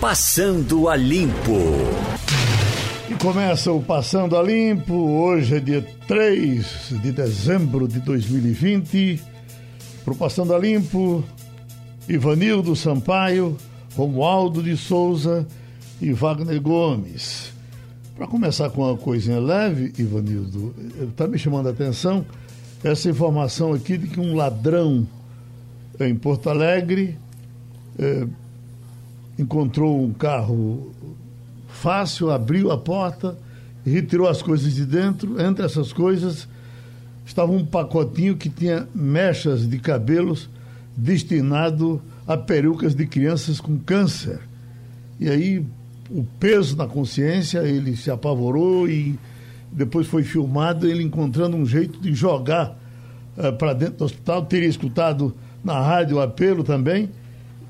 Passando a Limpo. E começa o Passando a Limpo. Hoje é dia 3 de dezembro de 2020. Para o Passando a Limpo, Ivanildo Sampaio, Romualdo de Souza e Wagner Gomes. Para começar com uma coisinha leve, Ivanildo, está me chamando a atenção essa informação aqui de que um ladrão em Porto Alegre eh, encontrou um carro fácil, abriu a porta, retirou as coisas de dentro. Entre essas coisas estava um pacotinho que tinha mechas de cabelos destinado a perucas de crianças com câncer. E aí o peso na consciência, ele se apavorou e depois foi filmado ele encontrando um jeito de jogar uh, para dentro do hospital. Teria escutado na rádio o apelo também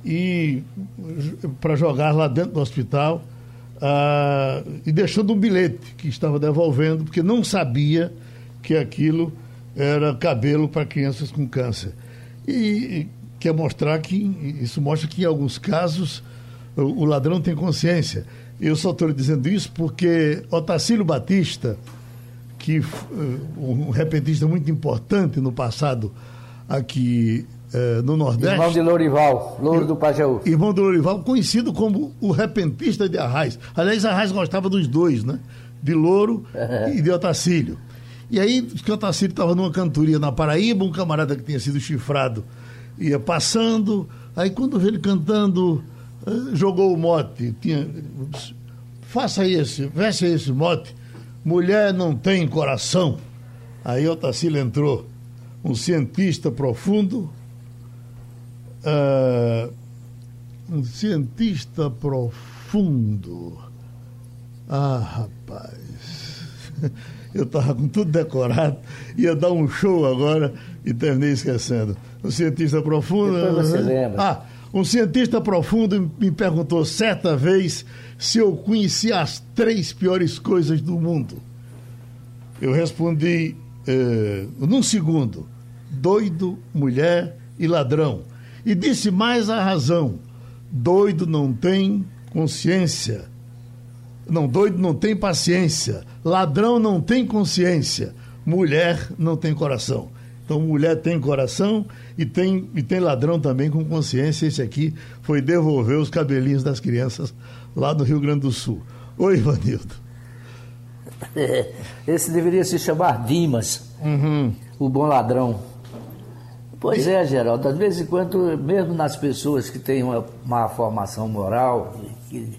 e para jogar lá dentro do hospital uh, e deixando um bilhete que estava devolvendo porque não sabia que aquilo era cabelo para crianças com câncer. E, e quer mostrar que isso mostra que em alguns casos o, o ladrão tem consciência. Eu só estou dizendo isso porque Otacílio Batista, que uh, um repentista muito importante no passado aqui uh, no Nordeste. Irmão de Lourival, Louro do Pajaú. Irmão de Lourival, conhecido como o repentista de Arraiz. Aliás, Arraiz gostava dos dois, né? De Louro e de Otacílio. E aí, que Otacílio estava numa cantoria na Paraíba, um camarada que tinha sido chifrado ia passando, aí quando vê ele cantando, uh, jogou o mote, tinha, faça esse, veste esse mote, mulher não tem coração. Aí Otacílio entrou, um cientista profundo, uh, um cientista profundo. Ah, rapaz, eu estava com tudo decorado, ia dar um show agora e terminei esquecendo. Um cientista profundo. Depois você lembra. Ah, um cientista profundo me perguntou certa vez se eu conhecia as três piores coisas do mundo. Eu respondi eh, num segundo: doido, mulher e ladrão. E disse mais a razão: doido não tem consciência. Não, doido não tem paciência. Ladrão não tem consciência. Mulher não tem coração. Então, mulher tem coração e tem, e tem ladrão também com consciência. Esse aqui foi devolver os cabelinhos das crianças lá no Rio Grande do Sul. Oi, Ivanildo. Esse deveria se chamar Dimas, uhum. o bom ladrão. Pois é, Geraldo, às vezes em quando, mesmo nas pessoas que têm uma, uma formação moral, que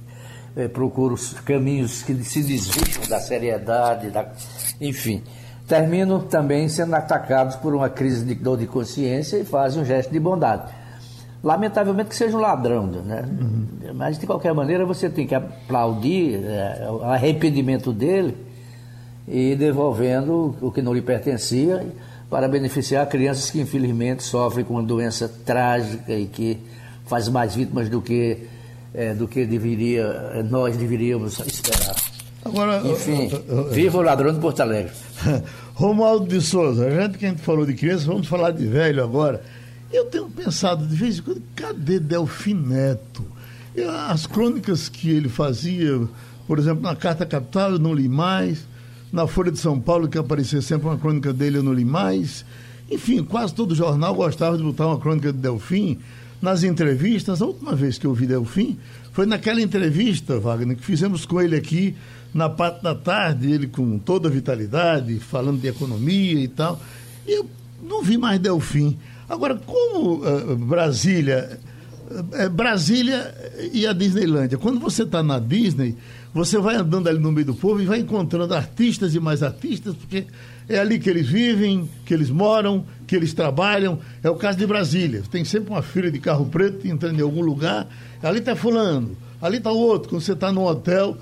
é, procuram caminhos que se desviam da seriedade, da, enfim, terminam também sendo atacados por uma crise de dor de consciência e fazem um gesto de bondade. Lamentavelmente que seja um ladrão, né? Uhum. Mas de qualquer maneira você tem que aplaudir é, o arrependimento dele e devolvendo o que não lhe pertencia para beneficiar crianças que infelizmente sofrem com uma doença trágica e que faz mais vítimas do que é, do que deveria nós deveríamos esperar. Agora, enfim, viva o ladrão de Porto Alegre. Romualdo de Souza, a gente que a gente falou de criança, vamos falar de velho agora. Eu tenho pensado de vez em quando, cadê Delfim Neto? As crônicas que ele fazia, por exemplo, na Carta Capital eu não li mais, na Folha de São Paulo, que aparecia sempre uma crônica dele, eu não li mais. Enfim, quase todo jornal gostava de botar uma crônica de Delfim. Nas entrevistas, a última vez que eu vi Delfim foi naquela entrevista, Wagner, que fizemos com ele aqui na parte da tarde, ele com toda a vitalidade, falando de economia e tal. E eu não vi mais Delfim. Agora, como uh, Brasília. Uh, Brasília e a Disneylândia. Quando você está na Disney, você vai andando ali no meio do povo e vai encontrando artistas e mais artistas, porque é ali que eles vivem, que eles moram, que eles trabalham. É o caso de Brasília. Tem sempre uma fila de carro preto entrando em algum lugar. Ali está fulano, ali está outro. Quando você está num hotel,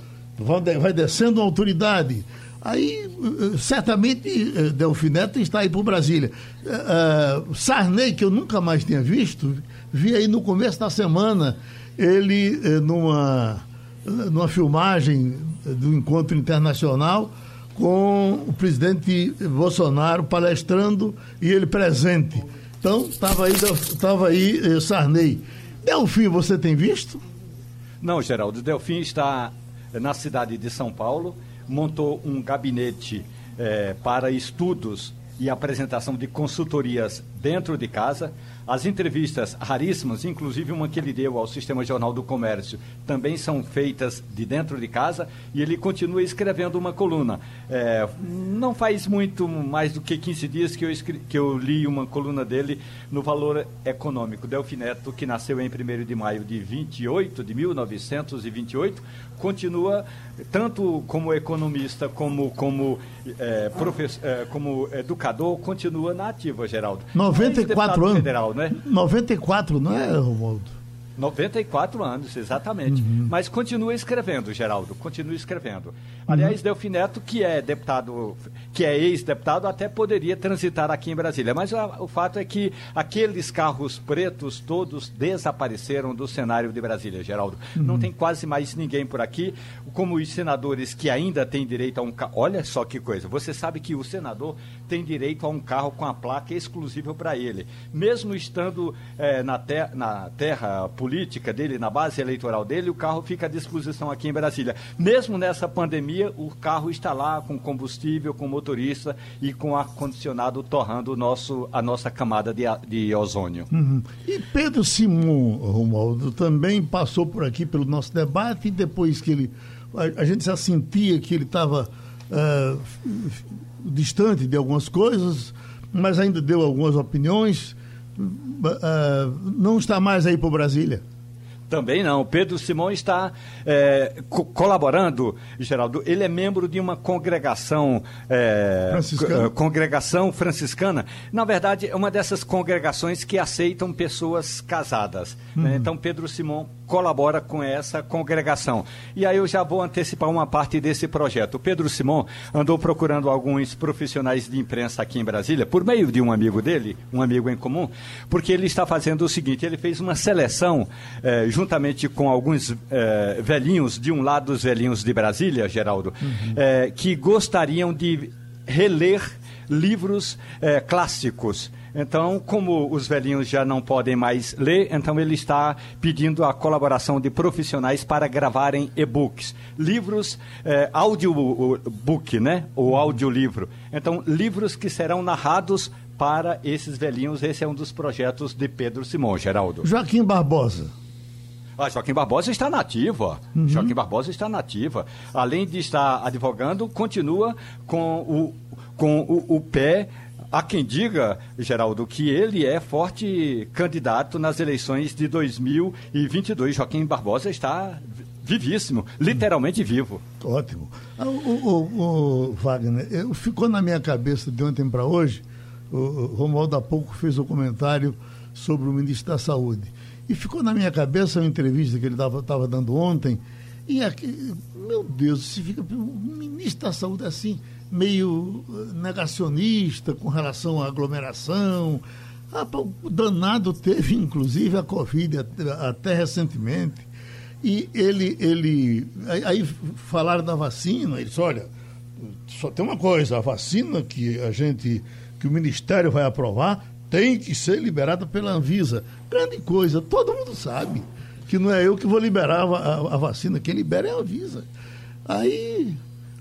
vai descendo uma autoridade. Aí, certamente, Delfineto está aí por Brasília. Uh, Sarney, que eu nunca mais tinha visto, vi aí no começo da semana ele numa, numa filmagem do encontro internacional com o presidente Bolsonaro palestrando e ele presente. Então, estava aí, tava aí Sarney. Delfim, você tem visto? Não, Geraldo. Delfim está na cidade de São Paulo, montou um gabinete eh, para estudos e apresentação de consultorias dentro de casa. As entrevistas raríssimas, inclusive uma que ele deu ao Sistema Jornal do Comércio, também são feitas de dentro de casa e ele continua escrevendo uma coluna. É, não faz muito mais do que 15 dias que eu, escre... que eu li uma coluna dele no Valor Econômico. Delfineto, que nasceu em 1 de maio de 28, de 1928, continua tanto como economista como como, é, professor, é, como educador, continua na ativa, Geraldo. 94 anos. Federal, né? 94, não é, Romualdo? 94 anos, exatamente. Uhum. Mas continua escrevendo, Geraldo, continua escrevendo. Aliás, uhum. Delfim Neto, que é deputado, que é ex-deputado, até poderia transitar aqui em Brasília. Mas a, o fato é que aqueles carros pretos todos desapareceram do cenário de Brasília, Geraldo. Uhum. Não tem quase mais ninguém por aqui, como os senadores que ainda têm direito a um carro. Olha só que coisa, você sabe que o senador tem direito a um carro com a placa exclusiva para ele. Mesmo estando é, na, ter na terra política, dele, na base eleitoral dele, o carro fica à disposição aqui em Brasília. Mesmo nessa pandemia, o carro está lá com combustível, com motorista e com ar-condicionado torrando nosso, a nossa camada de, de ozônio. Uhum. E Pedro Simon, Romualdo, também passou por aqui pelo nosso debate e depois que ele. A, a gente já sentia que ele estava uh, distante de algumas coisas, mas ainda deu algumas opiniões uh, não está mais aí para Brasília? Também não. Pedro Simão está é, co colaborando, Geraldo. Ele é membro de uma congregação, é, franciscana. congregação franciscana. Na verdade, é uma dessas congregações que aceitam pessoas casadas. Né? Uhum. Então, Pedro Simão colabora com essa congregação. E aí eu já vou antecipar uma parte desse projeto. O Pedro Simon andou procurando alguns profissionais de imprensa aqui em Brasília, por meio de um amigo dele, um amigo em comum, porque ele está fazendo o seguinte: ele fez uma seleção, eh, juntamente com alguns eh, velhinhos, de um lado dos velhinhos de Brasília, Geraldo, uhum. eh, que gostariam de reler livros clássicos então, como os velhinhos já não podem mais ler, então ele está pedindo a colaboração de profissionais para gravarem e-books, livros, eh, audiobook, né? Ou audiolivro. Então, livros que serão narrados para esses velhinhos. Esse é um dos projetos de Pedro Simão, Geraldo. Joaquim Barbosa. Ah, Joaquim Barbosa está nativa. Uhum. Joaquim Barbosa está nativa. Além de estar advogando, continua com o, com o, o pé Há quem diga, Geraldo, que ele é forte candidato nas eleições de 2022. Joaquim Barbosa está vivíssimo, literalmente vivo. Ótimo. Ah, o, o, o, Wagner, eu, ficou na minha cabeça de ontem para hoje, o Romualdo há pouco fez o um comentário sobre o ministro da Saúde. E ficou na minha cabeça uma entrevista que ele estava dando ontem. E aqui, meu Deus, se fica. O ministro da Saúde assim meio eh, negacionista com relação à aglomeração. Ah, o danado teve, inclusive, a Covid até recentemente. E ele, ele. Aí falaram da vacina, ele disse, olha, só tem uma coisa, a vacina que a gente, que o Ministério vai aprovar, tem que ser liberada pela Anvisa. Grande coisa, todo mundo sabe que não é eu que vou liberar a, a, a vacina, quem libera é a Anvisa. Aí,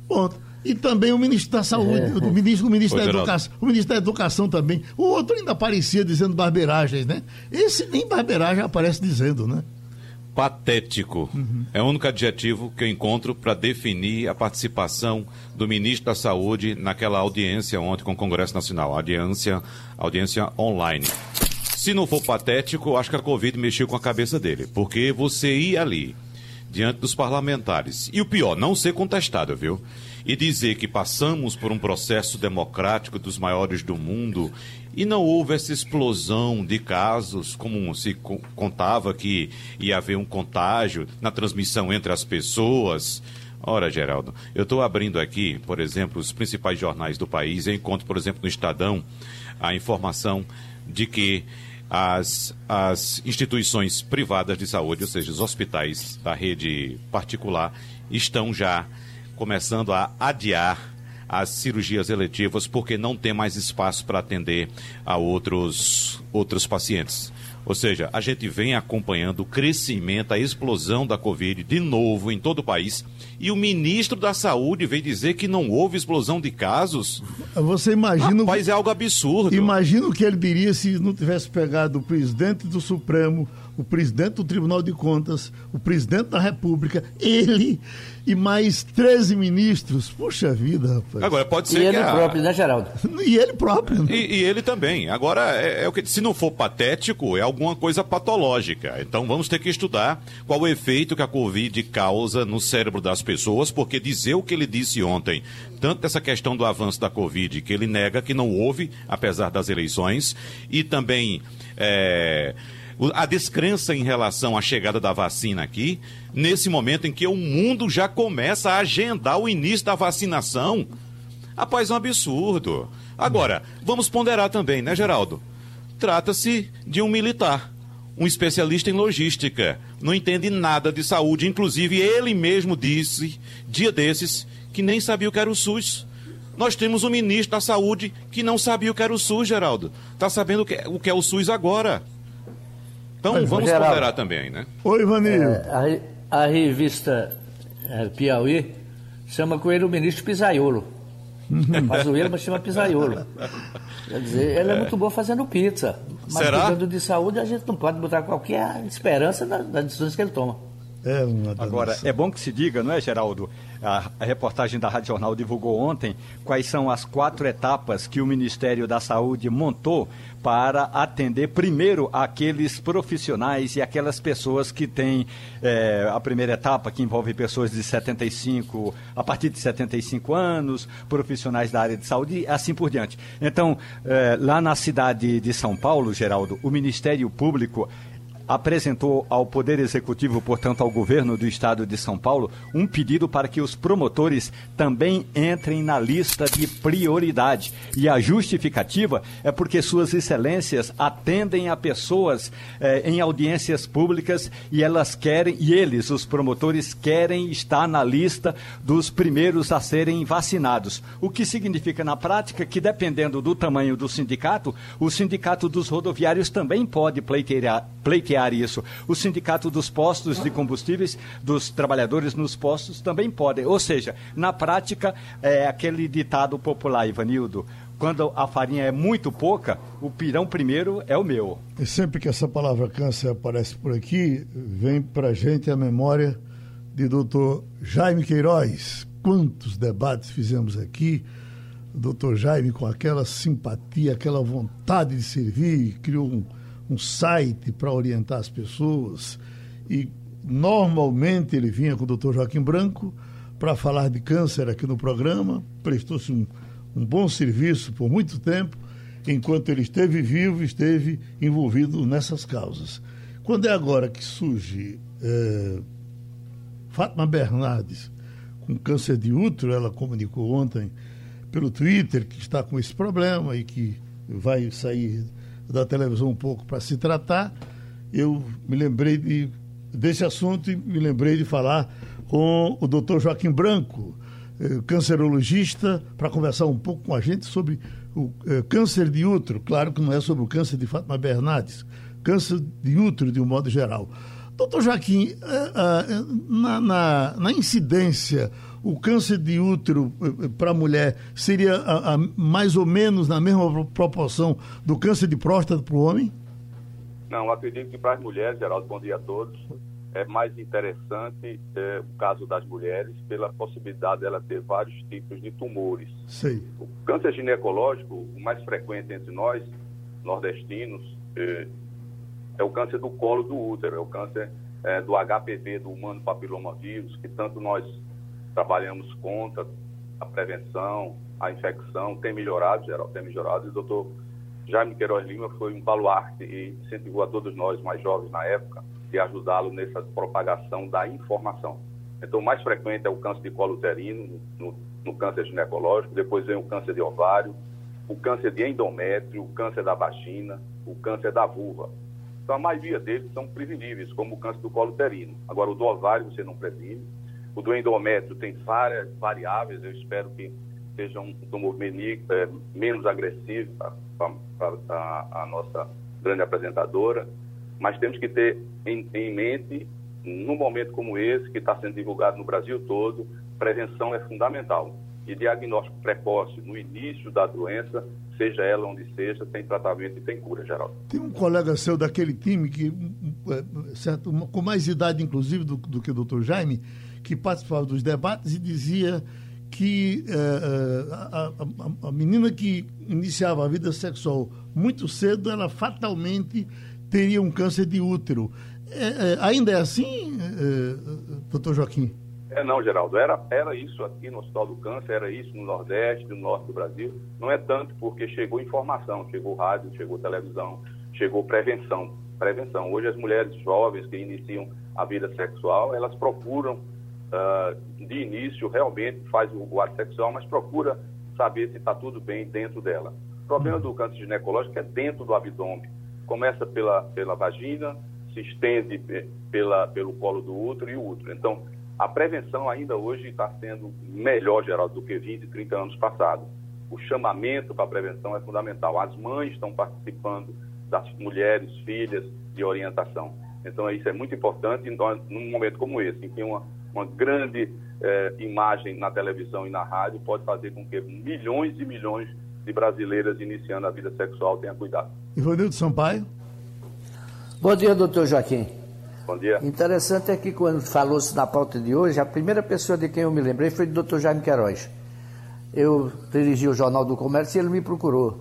ponto. E também o ministro da Saúde, é. o ministro, o ministro da Educação, o ministro da Educação também. O outro ainda aparecia dizendo barbeiragens, né? Esse nem barbeiragem aparece dizendo, né? Patético. Uhum. É o único adjetivo que eu encontro para definir a participação do ministro da Saúde naquela audiência ontem com o Congresso Nacional, audiência, audiência online. Se não for patético, acho que a Covid mexeu com a cabeça dele, porque você ir ali diante dos parlamentares e o pior, não ser contestado, viu? E dizer que passamos por um processo democrático dos maiores do mundo e não houve essa explosão de casos, como se contava que ia haver um contágio na transmissão entre as pessoas. Ora, Geraldo, eu estou abrindo aqui, por exemplo, os principais jornais do país. Eu encontro, por exemplo, no Estadão, a informação de que as, as instituições privadas de saúde, ou seja, os hospitais da rede particular, estão já começando a adiar as cirurgias eletivas porque não tem mais espaço para atender a outros, outros pacientes. Ou seja, a gente vem acompanhando o crescimento, a explosão da Covid de novo em todo o país. E o ministro da Saúde veio dizer que não houve explosão de casos. Você imagina. Rapaz, é algo absurdo. Imagina o que ele diria se não tivesse pegado o presidente do Supremo, o presidente do Tribunal de Contas, o presidente da República, ele e mais 13 ministros. Puxa vida, rapaz. Agora, pode ser e ele a... próprio, né, Geraldo? E ele próprio. Né? E, e, ele também. Agora, é, é, o que, se não for patético, é alguma coisa patológica. Então, vamos ter que estudar qual o efeito que a Covid causa no cérebro das pessoas, porque dizer o que ele disse ontem, tanto essa questão do avanço da Covid, que ele nega que não houve, apesar das eleições, e também... É a descrença em relação à chegada da vacina aqui, nesse momento em que o mundo já começa a agendar o início da vacinação. Rapaz, é um absurdo. Agora, vamos ponderar também, né, Geraldo? Trata-se de um militar, um especialista em logística, não entende nada de saúde, inclusive ele mesmo disse, dia desses, que nem sabia o que era o SUS. Nós temos um ministro da Saúde que não sabia o que era o SUS, Geraldo. Está sabendo o que, é, o que é o SUS agora. Então Mas, vamos Geraldo, ponderar também, né? Oi, Vanir. É, a, a, revista é, Piauí chama com ele o ministro Pisaiolo. Faz o ele, mas chama Pisaiolo. Quer dizer, ele é, é muito bom fazendo pizza. Mas Será? cuidando de saúde, a gente não pode botar qualquer esperança nas decisões que ele toma. É Agora, é bom que se diga, não é, Geraldo? A, a, reportagem da Rádio Jornal divulgou ontem quais são as quatro etapas que o Ministério da Saúde montou para atender primeiro aqueles profissionais e aquelas pessoas que têm é, a primeira etapa, que envolve pessoas de 75, a partir de 75 anos, profissionais da área de saúde e assim por diante. Então, é, lá na cidade de São Paulo, Geraldo, o Ministério Público apresentou ao Poder Executivo, portanto ao governo do Estado de São Paulo, um pedido para que os promotores também entrem na lista de prioridade. E a justificativa é porque suas excelências atendem a pessoas eh, em audiências públicas e elas querem, e eles, os promotores, querem estar na lista dos primeiros a serem vacinados. O que significa na prática que, dependendo do tamanho do sindicato, o sindicato dos rodoviários também pode pleitear, pleitear isso. O sindicato dos postos de combustíveis, dos trabalhadores nos postos, também podem. Ou seja, na prática, é aquele ditado popular, Ivanildo, quando a farinha é muito pouca, o pirão primeiro é o meu. E sempre que essa palavra câncer aparece por aqui, vem para gente a memória de doutor Jaime Queiroz. Quantos debates fizemos aqui, doutor Jaime com aquela simpatia, aquela vontade de servir, criou um, um site para orientar as pessoas e normalmente ele vinha com o doutor Joaquim Branco para falar de câncer aqui no programa, prestou-se um, um bom serviço por muito tempo, enquanto ele esteve vivo, esteve envolvido nessas causas. Quando é agora que surge é, Fátima Bernardes com câncer de útero, ela comunicou ontem pelo Twitter que está com esse problema e que vai sair da televisão um pouco para se tratar, eu me lembrei de, desse assunto e me lembrei de falar com o doutor Joaquim Branco, eh, cancerologista, para conversar um pouco com a gente sobre o eh, câncer de útero. Claro que não é sobre o câncer de Fátima Bernardes, câncer de útero de um modo geral. Doutor Joaquim, eh, eh na, na, na incidência o câncer de útero eh, eh, para a mulher seria a, a, mais ou menos na mesma proporção do câncer de próstata para o homem? Não, acredito que para as mulheres, Geraldo, bom dia a todos, é mais interessante é, o caso das mulheres pela possibilidade dela ter vários tipos de tumores. Sim. O câncer ginecológico, o mais frequente entre nós, nordestinos, é, é o câncer do colo do útero, é o câncer é, do HPV, do humano papilomavírus, que tanto nós trabalhamos contra a prevenção, a infecção, tem melhorado, geral, tem melhorado. E o doutor Jaime Queiroz Lima foi um baluarte e incentivou a todos nós mais jovens na época de ajudá-lo nessa propagação da informação. Então, o mais frequente é o câncer de colo uterino, no, no câncer ginecológico, depois vem o câncer de ovário, o câncer de endométrio, o câncer da vagina, o câncer da vulva. Então, a maioria deles são preveníveis, como o câncer do colo uterino. Agora, o do ovário você não previne, o do endométrio tem várias variáveis, eu espero que seja um tumor menos agressivo para a nossa grande apresentadora. mas temos que ter em, em mente, num momento como esse, que está sendo divulgado no Brasil todo, prevenção é fundamental. E diagnóstico precoce no início da doença, seja ela onde seja, tem tratamento e tem cura, Geraldo. Tem um colega seu daquele time que, é, certo, com mais idade, inclusive, do, do que o doutor Jaime, que participava dos debates e dizia que uh, a, a, a, menina que iniciava a vida sexual muito cedo, ela fatalmente teria um câncer de útero. É, é, ainda é assim, doutor Joaquim? É, não, Geraldo. Era, era isso aqui no Hospital do Câncer, era isso no Nordeste, no Norte do Brasil. Não é tanto porque chegou informação, chegou rádio, chegou televisão, chegou prevenção. Prevenção. Hoje as mulheres jovens que iniciam a vida sexual, elas procuram uh, de início realmente faz o ato sexual, mas procura saber se está tudo bem dentro dela. O problema do câncer ginecológico é dentro do abdômen. Começa pela, pela vagina, se estende pela, pelo colo do útero e o útero. Então, a prevenção ainda hoje está sendo melhor, Geraldo, do que 20, 30 anos passados. O chamamento para a prevenção é fundamental. As mães estão participando das mulheres, filhas, de orientação. Então, isso é muito importante num momento como esse, em que uma, uma grande eh, imagem na televisão e na rádio pode fazer com que milhões e milhões de brasileiras iniciando a vida sexual tenham cuidado. Ivanildo Sampaio. Bom dia, doutor Joaquim. Bom dia. Interessante é que quando falou-se na pauta de hoje, a primeira pessoa de quem eu me lembrei foi o doutor Jaime Queiroz. Eu dirigi o Jornal do Comércio e ele me procurou,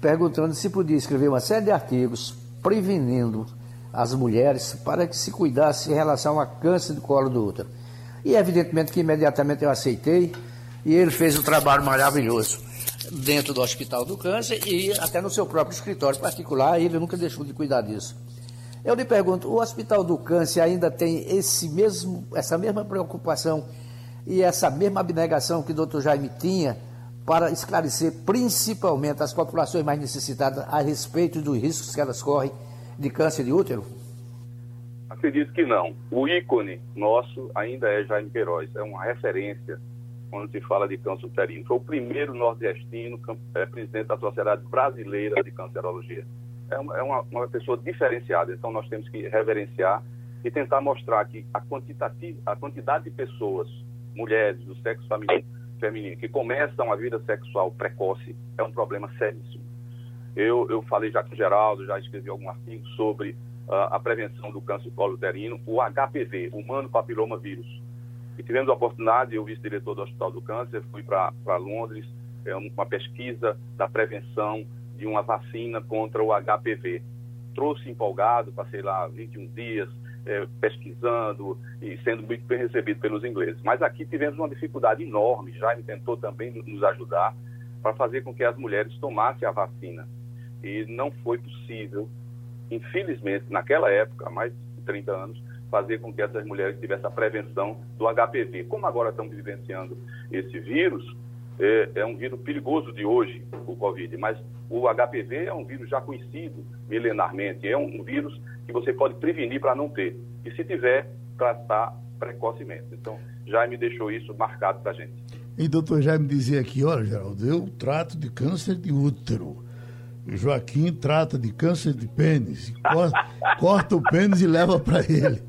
perguntando se podia escrever uma série de artigos prevenindo as mulheres para que se cuidasse em relação a câncer do colo do útero. E evidentemente que imediatamente eu aceitei e ele fez um trabalho maravilhoso dentro do Hospital do Câncer e até no seu próprio escritório particular, ele nunca deixou de cuidar disso. Eu lhe pergunto, o Hospital do Câncer ainda tem esse mesmo, essa mesma preocupação e essa mesma abnegação que o doutor Jaime tinha para esclarecer principalmente as populações mais necessitadas a respeito dos riscos que elas correm de câncer de útero? Acredito que não. O ícone nosso ainda é Jaime Queiroz, é uma referência quando se fala de câncer uterino. Foi o primeiro nordestino é, presidente da Sociedade Brasileira de Cancerologia. É, uma, é uma, uma, pessoa diferenciada, então nós temos que reverenciar e tentar mostrar que a, a quantidade de pessoas, mulheres do sexo feminino, feminino, que começam a vida sexual precoce é um problema seríssimo. Eu, eu falei já com o Geraldo, já escrevi algum artigo sobre uh, a prevenção do câncer do colo uterino, o HPV, Humano Papiloma Vírus. E tivemos a oportunidade, eu vice-diretor do Hospital do Câncer, fui para Londres, é uma pesquisa da prevenção de uma vacina contra o HPV. Trouxe empolgado, passei lá 21 dias é, pesquisando e sendo muito bem recebido pelos ingleses. Mas aqui tivemos uma dificuldade enorme, Jaime tentou também nos ajudar para fazer com que as mulheres tomassem a vacina e não foi possível, infelizmente, naquela época, há mais de 30 anos, fazer com que essas mulheres tivessem a prevenção do HPV. Como agora estamos vivenciando esse vírus, é, é, um vírus perigoso de hoje, o Covid, mas o HPV é um vírus já conhecido milenarmente, é um, um vírus que você pode prevenir para não ter. E se tiver, tratar precocemente. Então, já me deixou isso marcado para a gente. E doutor Jaime dizia aqui, olha, Geraldo, eu trato de câncer de útero. Joaquim trata de câncer de pênis, corta, corta o pênis e leva para ele.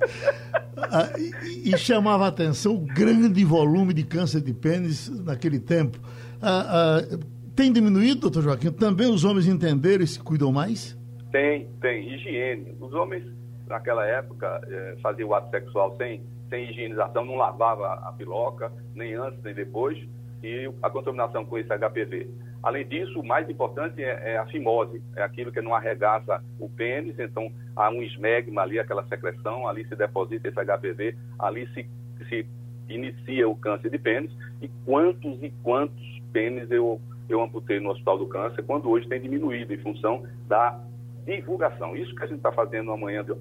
Ah, e, e, chamava a atenção o grande volume de câncer de pênis naquele tempo. Ah, ah, tem diminuído, doutor Joaquim? Também os homens entenderam e se cuidam mais? Tem, tem. Higiene. Os homens, naquela época, eh, faziam o ato sexual sem, sem higienização, não lavava a piloca, nem antes nem depois, e a contaminação com esse HPV. Além disso, o mais importante é, é, a fimose, é aquilo que não arregaça o pênis, então há um esmegma ali, aquela secreção, ali se deposita esse HPV, ali se, se inicia o câncer de pênis, e quantos e quantos pênis eu, eu amputei no Hospital do Câncer, quando hoje tem diminuído em função da divulgação. Isso que a gente está fazendo amanhã de,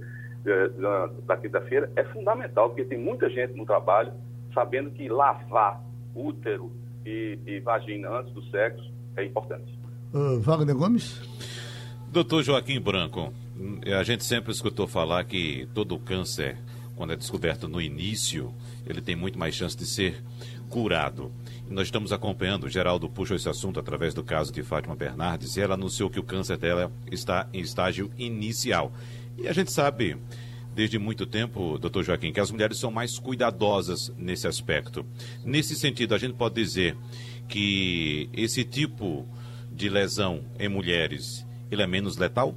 de, da, da quinta-feira é fundamental, porque tem muita gente no trabalho sabendo que lavar útero e, e vagina antes do sexo é importante. Uh, Wagner Gomes? Doutor Joaquim Branco, a gente sempre escutou falar que todo câncer, quando é descoberto no início, ele tem muito mais chance de ser curado. Nós estamos acompanhando, o Geraldo puxa esse assunto através do caso de Fátima Bernardes, e ela anunciou que o câncer dela está em estágio inicial. E a gente sabe desde muito tempo, doutor Joaquim, que as mulheres são mais cuidadosas nesse aspecto. Nesse sentido, a gente pode dizer que esse tipo de lesão em mulheres, ele é menos letal?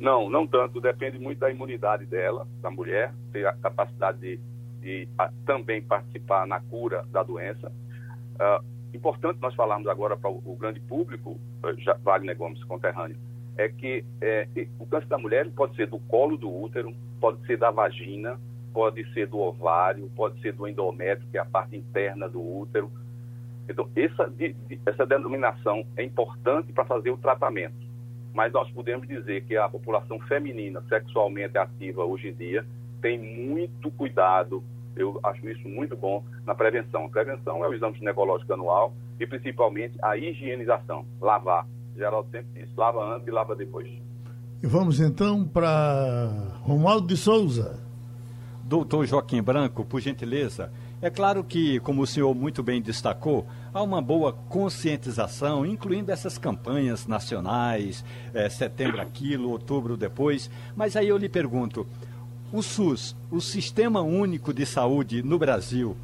Não, não tanto. Depende muito da imunidade dela, da mulher, ter a capacidade de, de a, também participar na cura da doença. Uh, importante nós falarmos agora para o, grande público, eh, já, Wagner Gomes, conterrâneo, é que é, o câncer da mulher pode ser do colo do útero, pode ser da vagina, pode ser do ovário, pode ser do endométrio, que é a parte interna do útero. Então, essa, essa denominação é importante para fazer o tratamento. Mas nós podemos dizer que a população feminina sexualmente ativa hoje em dia tem muito cuidado, eu acho isso muito bom, na prevenção. A prevenção é o exame ginecológico anual e principalmente a higienização, lavar. Geraldo sempre diz, lava antes e lava depois. E vamos então para Romualdo de Souza. Doutor Joaquim Branco, por gentileza, é claro que, como o senhor muito bem destacou, há uma boa conscientização, incluindo essas campanhas nacionais, é, setembro aquilo, outubro depois. Mas aí eu lhe pergunto: o SUS, o Sistema Único de Saúde no Brasil,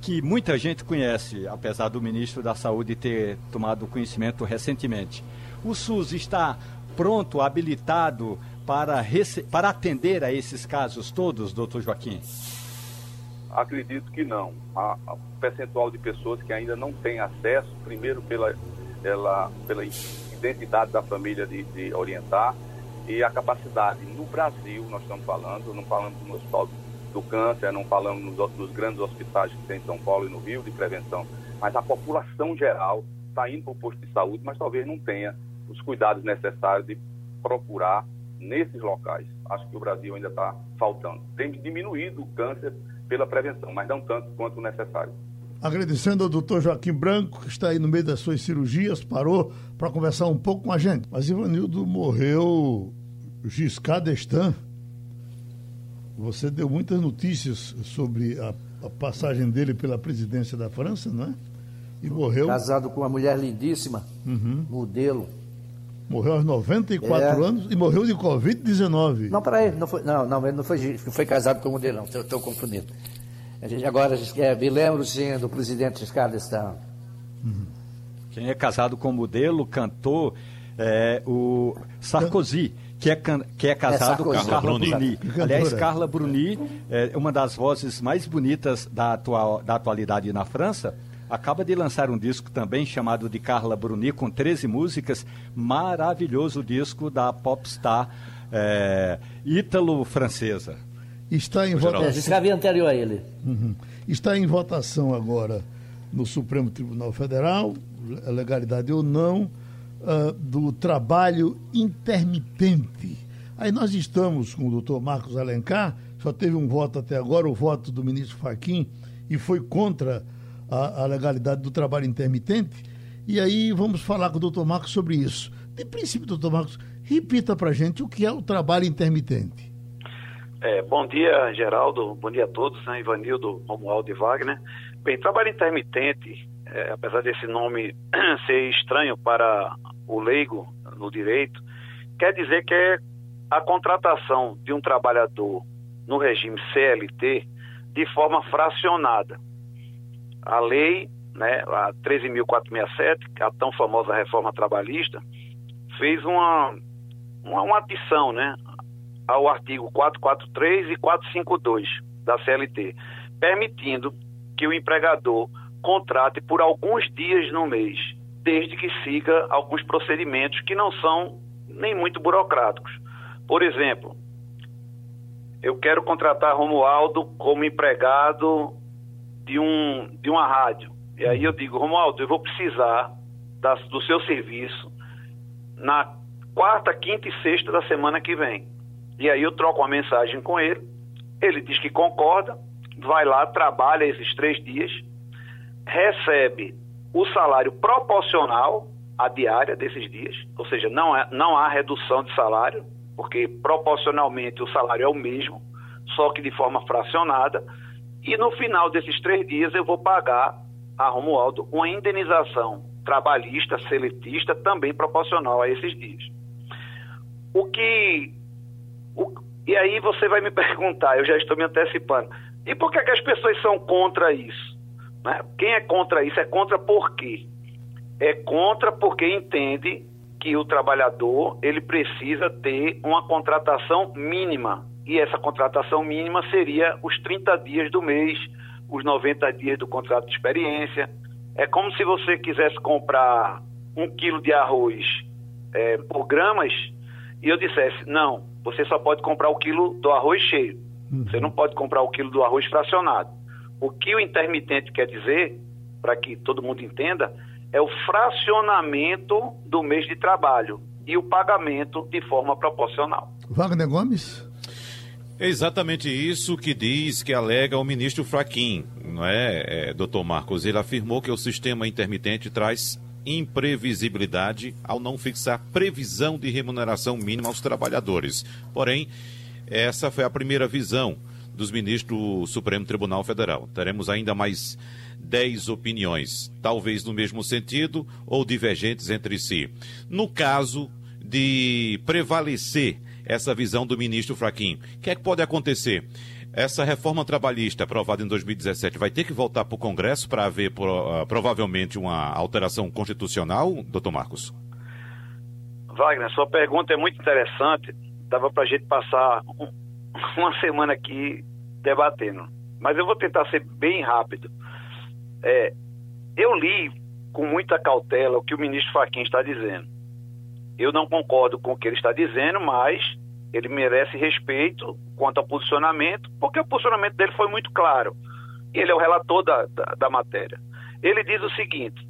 que muita gente conhece, apesar do ministro da Saúde ter tomado conhecimento recentemente, o SUS está pronto, habilitado para, para atender a esses casos todos, doutor Joaquim? Acredito que não. Um percentual de pessoas que ainda não têm acesso, primeiro pela, pela, pela identidade da família de, de orientar e a capacidade no Brasil, nós estamos falando, não falamos no Hospital do Câncer, não falamos nos, nos grandes hospitais que tem em São Paulo e no Rio de prevenção, mas a população geral está indo para o posto de saúde, mas talvez não tenha os cuidados necessários de procurar nesses locais. Acho que o Brasil ainda está faltando. Tem diminuído o câncer pela prevenção, mas não tanto quanto necessário. Agradecendo ao doutor Joaquim Branco, que está aí no meio das suas cirurgias, parou para conversar um pouco com a gente. Mas Ivanildo morreu Giscard d'Estaing. Você deu muitas notícias sobre a, a, passagem dele pela presidência da França, não é? E morreu. Casado com uma mulher lindíssima, uhum. modelo. Morreu aos 94 é. anos e morreu de Covid-19. Não, peraí, não foi, não, não, ele não foi, foi casado com modelo, não, estou confundindo. A gente agora é, me lembro sim do presidente d'Estaing. Uhum. Quem é casado com modelo, cantor, é o Sarkozy. Que é, que é casado é com Carla Bruni. Bruni. Aliás, Carla Bruni é uma das vozes mais bonitas da, atual, da atualidade na França acaba de lançar um disco também chamado de Carla Bruni, com 13 músicas. Maravilhoso disco da popstar é, ítalo-francesa. Está em votação. Escrevi anterior a ele. Uhum. Está em votação agora no Supremo Tribunal Federal, legalidade ou não, uh, do trabalho intermitente. Aí nós estamos com o doutor Marcos Alencar, só teve um voto até agora, o voto do ministro Faquim, e foi contra a, a legalidade do trabalho intermitente. E aí vamos falar com o doutor Marcos sobre isso. De princípio, doutor Marcos, repita para gente o que é o trabalho intermitente. É, bom dia, Geraldo. Bom dia a todos, né? Ivanildo, Romualdo e Wagner. Bem, trabalho intermitente, é, apesar desse nome ser estranho para o leigo no direito, quer dizer que é a contratação de um trabalhador no regime CLT de forma fracionada a lei, né, a 13.467, a tão famosa reforma trabalhista, fez uma, uma, uma adição né, ao artigo 443 e 452 da CLT, permitindo que o empregador contrate por alguns dias no mês, desde que siga alguns procedimentos que não são nem muito burocráticos. Por exemplo, eu quero contratar Romualdo como empregado de, um, de uma rádio. E aí eu digo, Romualdo, eu vou precisar das, do seu serviço na quarta, quinta e sexta da semana que vem. E aí eu troco uma mensagem com ele, ele diz que concorda, vai lá, trabalha esses três dias, recebe o salário proporcional à diária desses dias, ou seja, não, é, não há redução de salário, porque proporcionalmente o salário é o mesmo, só que de forma fracionada, e no final desses três dias eu vou pagar a Romualdo uma indenização trabalhista, seletista, também proporcional a esses dias. O que O, e aí você vai me perguntar, eu já estou me antecipando, e por que, que as pessoas são contra isso? Né? Quem é contra isso é contra por quê? É contra porque entende que o trabalhador ele precisa ter uma contratação mínima. E essa contratação mínima seria os 30 dias do mês, os 90 dias do contrato de experiência. É como se você quisesse comprar um quilo de arroz é, por gramas e eu dissesse, não, você só pode comprar o quilo do arroz cheio. Uhum. Você não pode comprar o quilo do arroz fracionado. O que o intermitente quer dizer, para que todo mundo entenda, é o fracionamento do mês de trabalho e o pagamento de forma proporcional. Wagner Gomes? É exatamente isso que diz, que alega o ministro Fraquim, não é, é, doutor Marcos? Ele afirmou que o sistema intermitente traz imprevisibilidade ao não fixar previsão de remuneração mínima aos trabalhadores. Porém, essa foi a primeira visão dos ministros do Supremo Tribunal Federal. Teremos ainda mais dez opiniões, talvez no mesmo sentido ou divergentes entre si. No caso de prevalecer essa visão do ministro Fraquim, o que é que pode acontecer? Essa reforma trabalhista aprovada em 2017 vai ter que voltar para o Congresso para haver uh, provavelmente uma alteração constitucional, doutor Marcos? Wagner, sua pergunta é muito interessante. Dava para a gente passar uma semana aqui debatendo. Mas eu vou tentar ser bem rápido. É, eu li com muita cautela o que o ministro Fachin está dizendo. Eu não concordo com o que ele está dizendo, mas ele merece respeito quanto ao posicionamento, porque o posicionamento dele foi muito claro. Ele é o relator da, da, da matéria. Ele diz o seguinte,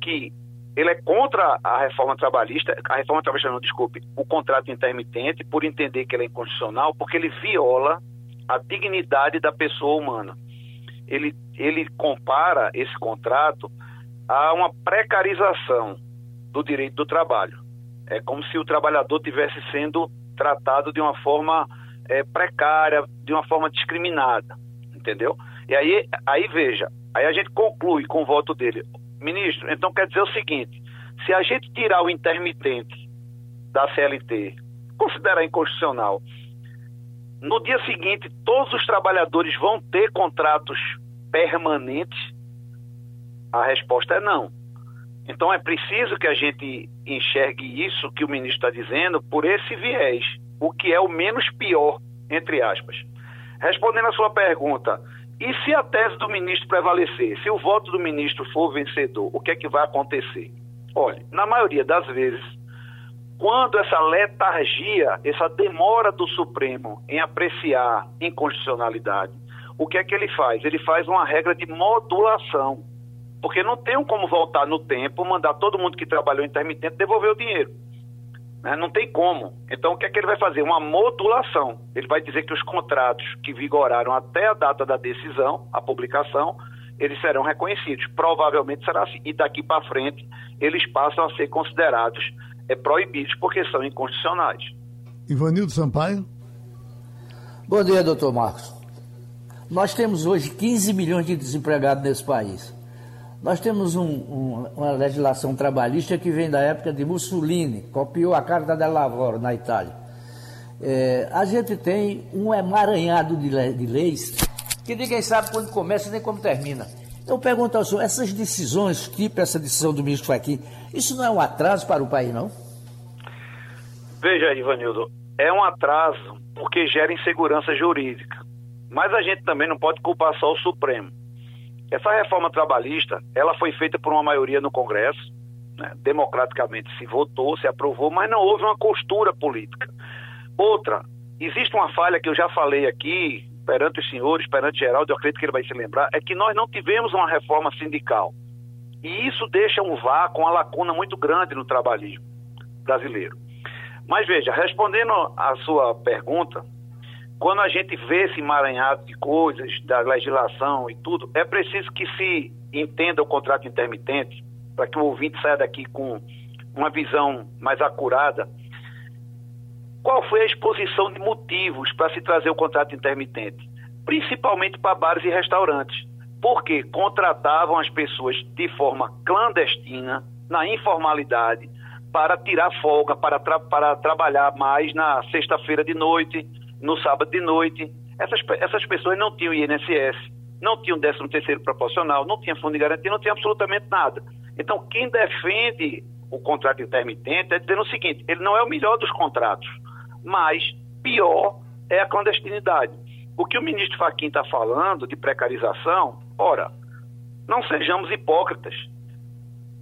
que ele é contra a reforma trabalhista, a reforma trabalhista não, desculpe, o contrato intermitente, por entender que ele é inconstitucional, porque ele viola a dignidade da pessoa humana ele, ele compara esse contrato a uma precarização do direito do trabalho. É como se o trabalhador tivesse sendo tratado de uma forma é, precária, de uma forma discriminada, entendeu? E aí, aí veja, aí a gente conclui com o voto dele, ministro. Então quer dizer o seguinte: se a gente tirar o intermitente da CLT, considerar inconstitucional, no dia seguinte todos os trabalhadores vão ter contratos permanente? A resposta é não. Então é preciso que a gente enxergue isso que o ministro está dizendo por esse viés, o que é o menos pior, entre aspas. Respondendo a sua pergunta, e se a tese do ministro prevalecer, se o voto do ministro for vencedor, o que é que vai acontecer? Olha, na maioria das vezes, quando essa letargia, essa demora do Supremo em apreciar inconstitucionalidade, o que é que ele faz? Ele faz uma regra de modulação. Porque não tem como voltar no tempo, mandar todo mundo que trabalhou intermitente devolver o dinheiro. Né? Não tem como. Então, o que é que ele vai fazer? Uma modulação. Ele vai dizer que os contratos que vigoraram até a data da decisão, a publicação, eles serão reconhecidos. Provavelmente será assim. E daqui para frente, eles passam a ser considerados é, proibidos porque são inconstitucionais. Ivanildo Sampaio. Bom dia, doutor Marcos. Nós temos hoje 15 milhões de desempregados nesse país. Nós temos um, um, uma legislação trabalhista que vem da época de Mussolini, copiou a Carta del Lavoro na Itália. É, a gente tem um emaranhado de, de leis que ninguém sabe quando começa nem como termina. Eu pergunto ao senhor, essas decisões, tipo essa decisão do ministro Fachin, isso não é um atraso para o país, não? Veja, Ivanildo, é um atraso porque gera insegurança jurídica. Mas a gente também não pode culpar só o Supremo. Essa reforma trabalhista, ela foi feita por uma maioria no Congresso, né? democraticamente se votou, se aprovou, mas não houve uma costura política. Outra, existe uma falha que eu já falei aqui, perante os senhores, perante Geraldo, eu acredito que ele vai se lembrar, é que nós não tivemos uma reforma sindical. E isso deixa um vácuo, uma lacuna muito grande no trabalhismo brasileiro. Mas veja, respondendo à sua pergunta, quando a gente vê esse emaranhado de coisas, da legislação e tudo, é preciso que se entenda o contrato intermitente, para que o ouvinte saia daqui com uma visão mais acurada. Qual foi a exposição de motivos para se trazer o contrato intermitente? Principalmente para bares e restaurantes, porque contratavam as pessoas de forma clandestina, na informalidade, para tirar folga, para, tra para trabalhar mais na sexta-feira de noite, no sábado de noite. Essas, essas pessoas não tinham INSS, não tinham 13 terceiro proporcional, não tinha fundo de garantia, não tinha absolutamente nada. Então, quem defende o contrato intermitente é dizendo o seguinte, ele não é o melhor dos contratos, mas pior é a clandestinidade. O que o ministro Fachin está falando de precarização, ora, não sejamos hipócritas.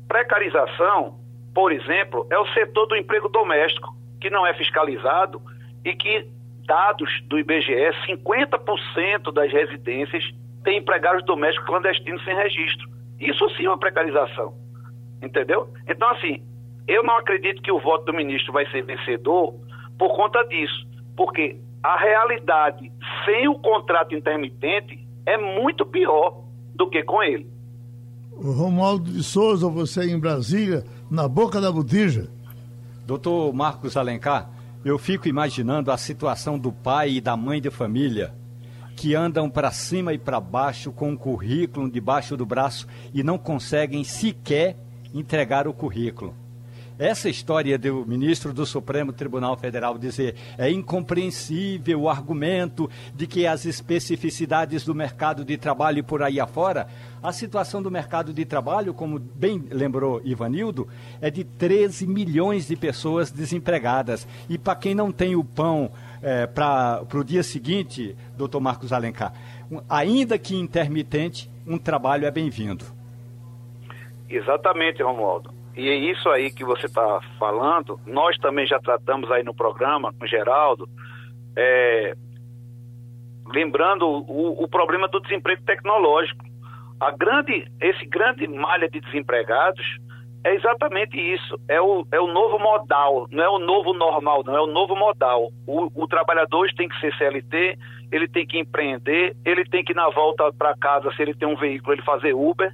Precarização por exemplo, é o setor do emprego doméstico, que não é fiscalizado e que, dados do IBGE, 50% das residências têm empregados domésticos clandestinos sem registro. Isso sim é uma precarização. Entendeu? Então, assim, eu não acredito que o voto do ministro vai ser vencedor por conta disso. Porque a realidade sem o contrato intermitente é muito pior do que com ele. Romualdo de Souza, você em Brasília na boca da botija. Doutor Marcos Alencar, eu fico imaginando a situação do pai e da mãe de família que andam para cima e para baixo com um currículo debaixo do braço e não conseguem sequer entregar o currículo. Essa história do ministro do Supremo Tribunal Federal dizer é incompreensível o argumento de que as especificidades do mercado de trabalho por aí afora, a situação do mercado de trabalho, como bem lembrou Ivanildo, é de 13 milhões de pessoas desempregadas. E para quem não tem o pão é, para o dia seguinte, doutor Marcos Alencar, ainda que intermitente, um trabalho é bem-vindo. Exatamente, Romualdo. E é isso aí que você está falando, nós também já tratamos aí no programa com o Geraldo, é, lembrando o, o, problema do desemprego tecnológico. A grande, esse grande malha de desempregados é exatamente isso. É o, é o novo modal, não é o novo normal, não é o novo modal. O, o trabalhador tem que ser CLT, ele tem que empreender, ele tem que na volta para casa, se ele tem um veículo, ele fazer Uber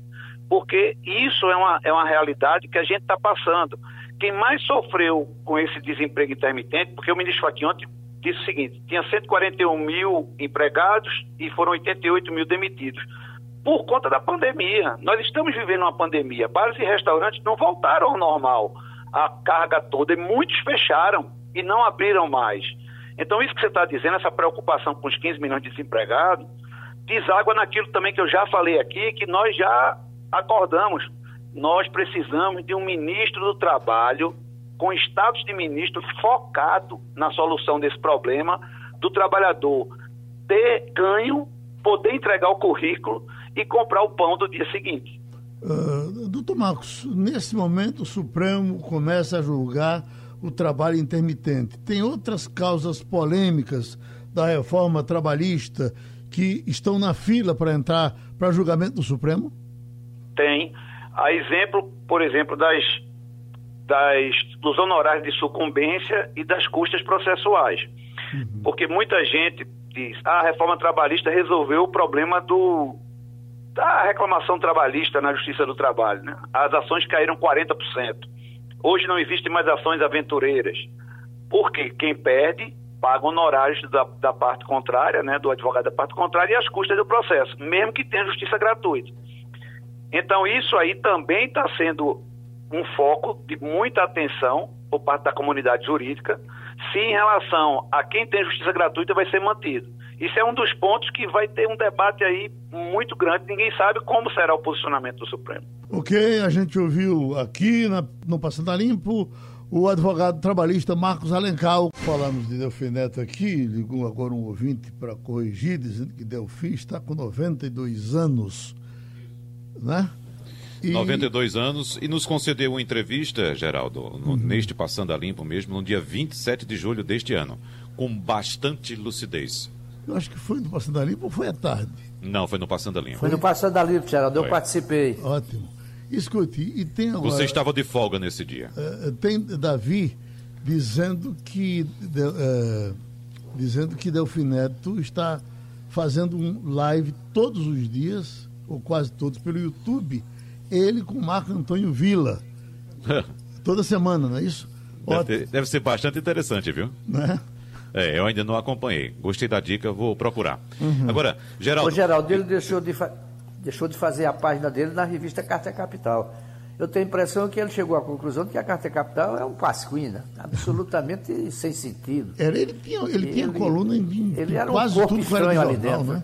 porque isso é uma, é uma realidade que a gente está passando. Quem mais sofreu com esse desemprego intermitente, porque o ministro Fachin ontem disse o seguinte: tinha 141 mil empregados e foram 88 mil demitidos. Por conta da pandemia. Nós estamos vivendo uma pandemia. Bares e restaurantes não voltaram ao normal. A carga toda, e muitos fecharam e não abriram mais. Então, isso que você está dizendo, essa preocupação com os 15 milhões de desempregados, deságua naquilo também que eu já falei aqui, que nós já acordamos, nós precisamos de um ministro do Trabalho com status de ministro focado na solução desse problema do trabalhador ter ganho, poder entregar o currículo e comprar o pão do dia seguinte. Uh, doutor Marcos, nesse momento o Supremo começa a julgar o trabalho intermitente. Tem outras causas polêmicas da reforma trabalhista que estão na fila para entrar para julgamento do Supremo? Tem a exemplo, por exemplo, das, das, dos honorários de sucumbência e das custas processuais. Uhum. Porque muita gente diz, ah, a reforma trabalhista resolveu o problema do, da reclamação trabalhista na Justiça do Trabalho. Né? As ações caíram 40%. Hoje não existem mais ações aventureiras. Porque quem perde paga honorários da, da parte contrária, né, do advogado da parte contrária e as custas do processo, mesmo que tenha justiça gratuita. Então, isso aí também está sendo um foco de muita atenção por parte da comunidade jurídica, se em relação a quem tem justiça gratuita vai ser mantido. Isso é um dos pontos que vai ter um debate aí muito grande, ninguém sabe como será o posicionamento do Supremo. Ok, a gente ouviu aqui na, no Passando a Limpo o advogado trabalhista Marcos Alencar. Falamos de Delfim Neto aqui, ligou agora um ouvinte para corrigir, dizendo que Delfim está com 92 anos né? E... 92 anos e nos concedeu uma entrevista, Geraldo, no, uhum. neste Passando a Limpo mesmo, no dia 27 de julho deste ano, com bastante lucidez. Eu acho que foi no Passando a Limpo ou foi à tarde? Não, foi no Passando a Limpo. Foi no Passando a Limpo, Geraldo, eu participei. Ótimo. Escute, e tem agora... Você estava de folga nesse dia. Uh, tem Davi dizendo que, uh, dizendo que Delfineto está fazendo um live todos os dias ou quase todos, pelo YouTube, ele com Marco Antônio Vila. Toda semana, não é isso? Deve, ter, deve, ser bastante interessante, viu? Né? É, eu ainda não acompanhei. Gostei da dica, vou procurar. Uhum. Agora, Geraldo. O Geraldo, ele deixou de, deixou de fazer a página dele na revista Carta Capital. eu tenho a impressão que ele chegou à conclusão de que a carta capital é um pasquina, absolutamente sem sentido. Era, ele tinha, ele, ele tinha coluna em, ele era quase um corpo tudo estranho ali dentro. Né?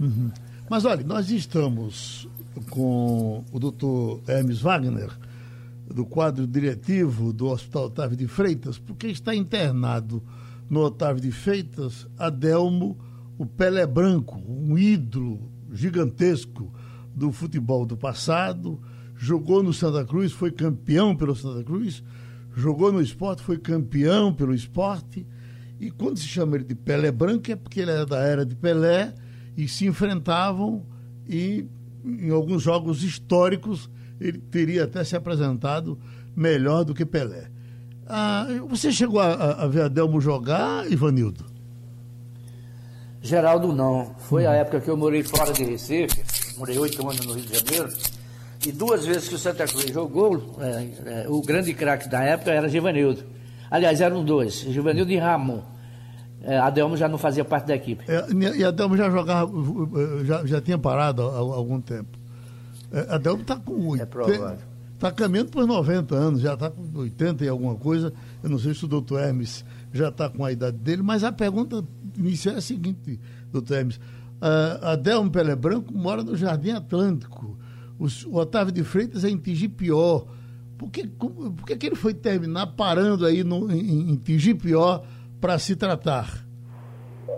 Uhum. Mas olha, nós estamos com o doutor Hermes Wagner, do quadro diretivo do Hospital Otávio de Freitas, porque está internado no Otávio de Freitas Adelmo, o Pelé Branco, um ídolo gigantesco do futebol do passado, jogou no Santa Cruz, foi campeão pelo Santa Cruz, jogou no esporte, foi campeão pelo esporte. E quando se chama ele de Pelé Branco é porque ele era da era de Pelé e se enfrentavam e em alguns jogos históricos ele teria até se apresentado melhor do que Pelé. Ah, você chegou a, a ver Adelmo jogar, Ivanildo? Geraldo não. Foi a época que eu morei fora de Recife, morei oito anos no Rio de Janeiro, e duas vezes que o Santa Cruz jogou, é, é, o grande craque da época era Givanildo. Aliás, eram dois, Givanildo e Ramon. É, Adelmo já não fazia parte da equipe. É, e Adelmo já jogava, já, já tinha parado há, há algum tempo. É, Adelmo está com 80. É provável. Está caminhando por 90 anos, já está com 80 e alguma coisa. Eu não sei se o doutor Hermes já está com a idade dele, mas a pergunta inicial é a seguinte, doutor Hermes. Uh, Adelmo Pelé Branco mora no Jardim Atlântico. O, o Otávio de Freitas é em Tigipió. Por que, por que, que ele foi terminar parando aí no, em, em Tigipió para se tratar?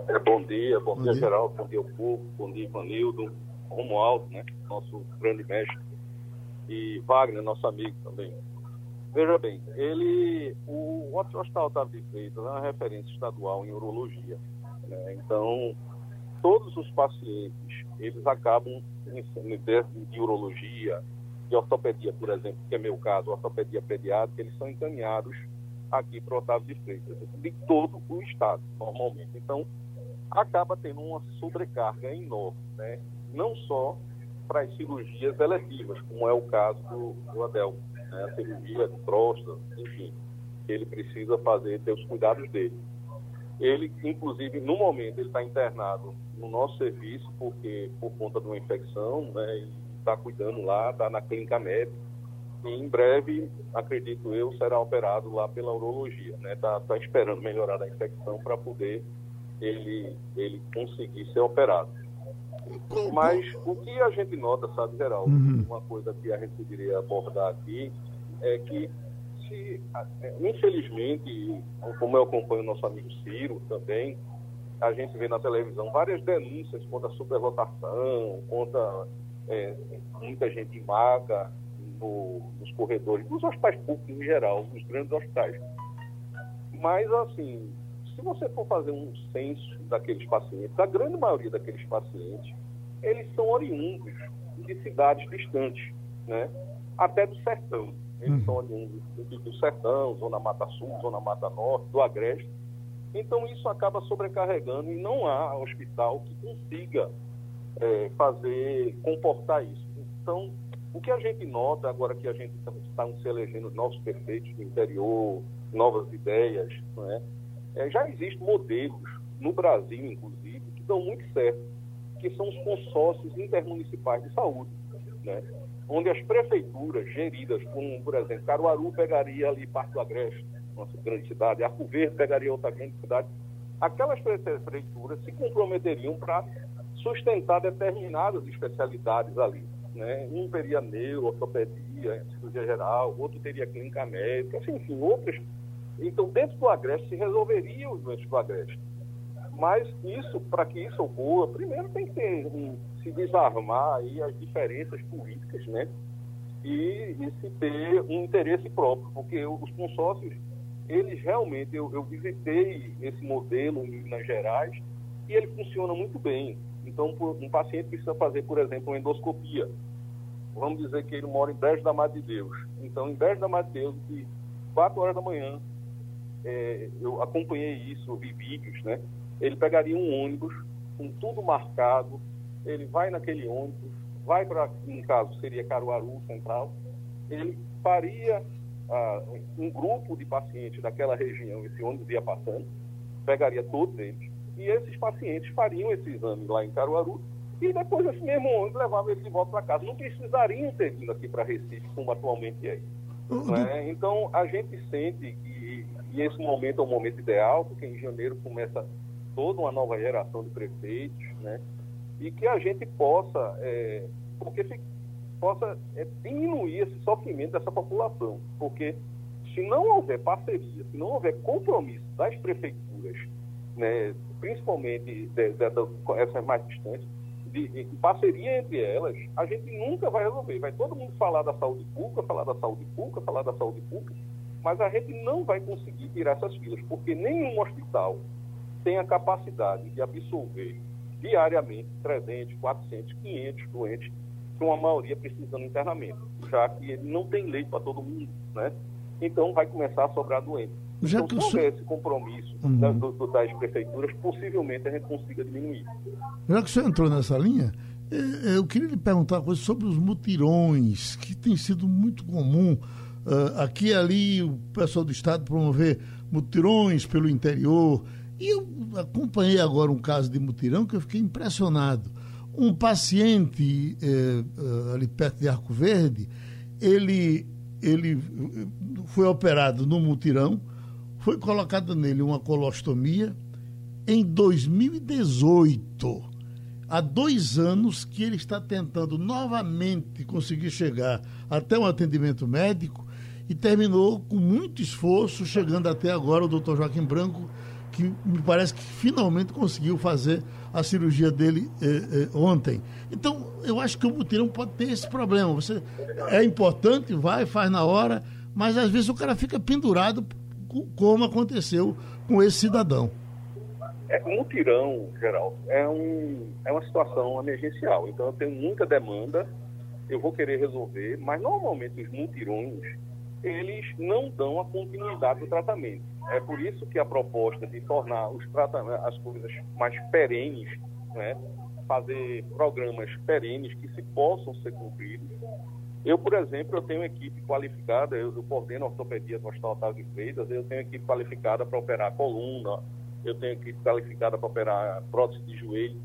É, bom dia, bom, bom dia, dia, geral, bom dia ao povo, bom dia, Ivanildo, Romualdo, né? Nosso grande mestre. E Wagner, nosso amigo também. Veja bem, ele, o Hospital Otávio de Freitas é uma referência estadual em urologia. Né? Então, todos os pacientes, eles acabam de urologia, de ortopedia, por exemplo, que é meu caso, ortopedia pediátrica, eles são encaminhados aqui para o Otávio de Freitas, de todo o estado, normalmente. Então, acaba tendo uma sobrecarga enorme, né? não só para as cirurgias eletivas, como é o caso do, do Adel, né? a cirurgia de próstata, enfim, ele precisa fazer, ter os cuidados dele. Ele, inclusive, no momento, ele está internado no nosso serviço, porque por conta de uma infecção, né, está cuidando lá, está na clínica médica, e em breve, acredito eu, será operado lá pela urologia, né, está tá esperando melhorar da infecção para poder ele, ele conseguir ser operado. Mas o que a gente nota, sabe, Geraldo, uhum. uma coisa que a gente poderia abordar aqui é que se, é, infelizmente, como eu acompanho o nosso amigo Ciro também, a gente vê na televisão várias denúncias contra a superlotação, contra é, muita gente em maca no, nos corredores, nos hospitais públicos em geral, nos grandes hospitais. Mas, assim, se você for fazer um censo daqueles pacientes, a grande maioria daqueles pacientes, eles são oriundos de cidades distantes, né? até do sertão. Eles uhum. são oriundos do sertão, Zona Mata Sul, Zona Mata Norte, do Agreste. Então, isso acaba sobrecarregando e não há hospital que consiga é, fazer, comportar isso. Então, o que a gente nota agora que a gente está se elegendo novos prefeitos do interior, novas ideias, é? É, já existem modelos no Brasil, inclusive, que dão muito certo, que são os consórcios intermunicipais de saúde. Né? onde as prefeituras geridas, como, por exemplo, Caruaru pegaria ali parte do Agreste, nossa grande cidade, Arco Verde pegaria outra grande cidade, aquelas prefeituras se comprometeriam para sustentar determinadas especialidades ali. Né? Um teria neuro, ortopedia, cirurgia geral, outro teria clínica médica, assim, enfim, outras. Então, dentro do Agreste se resolveriam os doentes do Agreste. Mas isso, para que isso ocorra, primeiro tem que ter um, se desarmar aí as diferenças políticas, né? E, e, se ter um interesse próprio, porque os consórcios, eles realmente, eu, eu visitei esse modelo em Minas Gerais e ele funciona muito bem. Então, um paciente precisa fazer, por exemplo, uma endoscopia. Vamos dizer que ele mora em Brejo da Madre de Deus. Então, em Brejo da Madre de Deus, de 4 horas da manhã, é, eu acompanhei isso, vi vídeos, né? Ele pegaria um ônibus com tudo marcado, ele vai naquele ônibus, vai para, no caso, seria Caruaru Central, ele faria ah, um grupo de pacientes daquela região, esse ônibus ia passando, pegaria todos eles, e esses pacientes fariam esse exame lá em Caruaru e depois esse mesmo ônibus levava ele de volta para casa. Não precisariam ter vindo aqui para Recife, como atualmente é. Né? Então, a gente sente que, que esse momento é o momento ideal, porque em janeiro começa toda uma nova geração de prefeitos, né? e que a gente possa, é, porque se, possa é, diminuir esse sofrimento dessa população, porque se não houver parceria, se não houver compromisso das prefeituras, né, principalmente de, de, de, essas mais distantes, de, de, parceria entre elas, a gente nunca vai resolver. Vai todo mundo falar da saúde pública, falar da saúde pública, falar da saúde pública, mas a gente não vai conseguir tirar essas filas, porque nenhum hospital tem a capacidade de absorver diariamente 300, 400, 500 doentes, com a maioria precisando de internamento, já que ele não tem leito para todo mundo, né? Então vai começar a sobrar doente. Já então, se houver esse compromisso uhum. das, das prefeituras, possivelmente a gente consiga diminuir. Já que você entrou nessa linha, é, é, eu queria lhe perguntar uma coisa sobre os mutirões, que tem sido muito comum. Uh, aqui e ali, o pessoal do Estado promover mutirões pelo interior. E eu acompanhei agora um caso de mutirão que eu fiquei impressionado. Um paciente eh, eh, ali perto de Arco Verde, ele, ele foi operado no mutirão, foi colocada nele uma colostomia em 2018. Há dois anos que ele está tentando novamente conseguir chegar até um atendimento médico e terminou com muito esforço, chegando até agora o doutor Joaquim Branco que me parece que finalmente conseguiu fazer a cirurgia dele eh, eh, ontem. Então, eu acho que o mutirão pode ter esse problema. Você é importante, vai, faz na hora, mas às vezes o cara fica pendurado, como aconteceu com esse cidadão. É, o mutirão, geral, é, um, é uma situação emergencial. Então, eu tenho muita demanda, eu vou querer resolver, mas normalmente os mutirões eles não dão a continuidade do tratamento. É por isso que a proposta de tornar os as coisas mais perenes, né, fazer programas perenes que se possam ser cumpridos. Eu, por exemplo, eu tenho equipe qualificada, eu, eu coordeno a ortopedia do Hospital Otávio Freitas, eu tenho equipe qualificada para operar coluna, eu tenho equipe qualificada para operar prótese de joelho,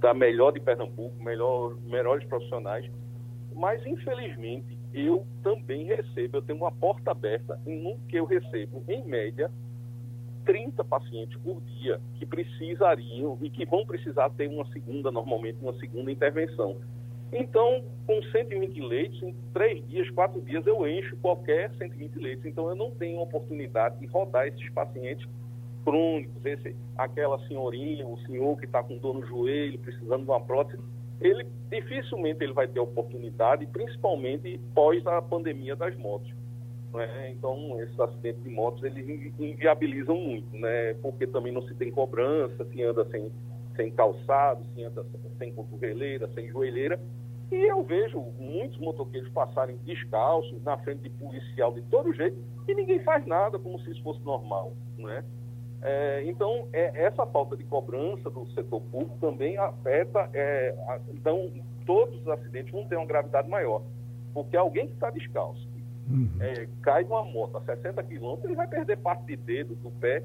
da melhor de Pernambuco, melhor, melhores profissionais, mas infelizmente eu também recebo, eu tenho uma porta aberta em que eu recebo, em média, 30 pacientes por dia que precisariam e que vão precisar ter uma segunda, normalmente, uma segunda intervenção. Então, com 120 leitos, em três dias, quatro dias, eu encho qualquer 120 leitos. Então, eu não tenho oportunidade de rodar esses pacientes crônicos, esse, aquela senhorinha, o senhor que está com dor no joelho, precisando de uma prótese ele dificilmente ele vai ter oportunidade, principalmente pós a pandemia das motos. Né? Então, esses acidentes de motos, eles inviabilizam muito, né? porque também não se tem cobrança, se anda sem, sem calçado, se anda sem cotoveleira, sem joelheira. E eu vejo muitos motoqueiros passarem descalços na frente de policial de todo jeito e ninguém faz nada como se isso fosse normal, né? É, então, é, essa falta de cobrança do setor público também afeta. É, a, então, todos os acidentes vão ter uma gravidade maior. Porque alguém que está descalço uhum. É, cai de uma moto a 60 quilômetros, ele vai perder parte de dedo do pé,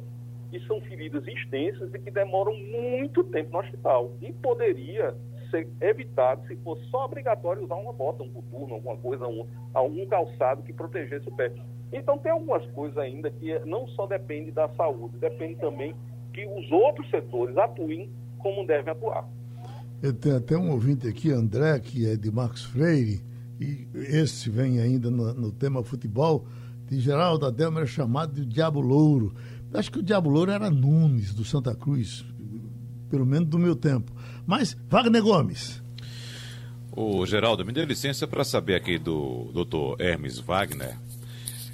e são feridas extensas e que demoram muito tempo no hospital. E poderia ser evitado se fosse só obrigatório usar uma bota, um coturno, alguma coisa, um, algum calçado que protegesse o pé. Então tem algumas coisas ainda que não só depende da saúde, depende também que os outros setores atuem como devem atuar. Tenho até um ouvinte aqui, André, que é de Marcos Freire, e esse vem ainda no, no tema futebol, de Geraldo Adelmer é chamado de Diabo Louro. Acho que o Diabo Louro era Nunes, do Santa Cruz, pelo menos do meu tempo. Mas, Wagner Gomes. Ô, Geraldo, me dê licença para saber aqui do doutor Hermes Wagner,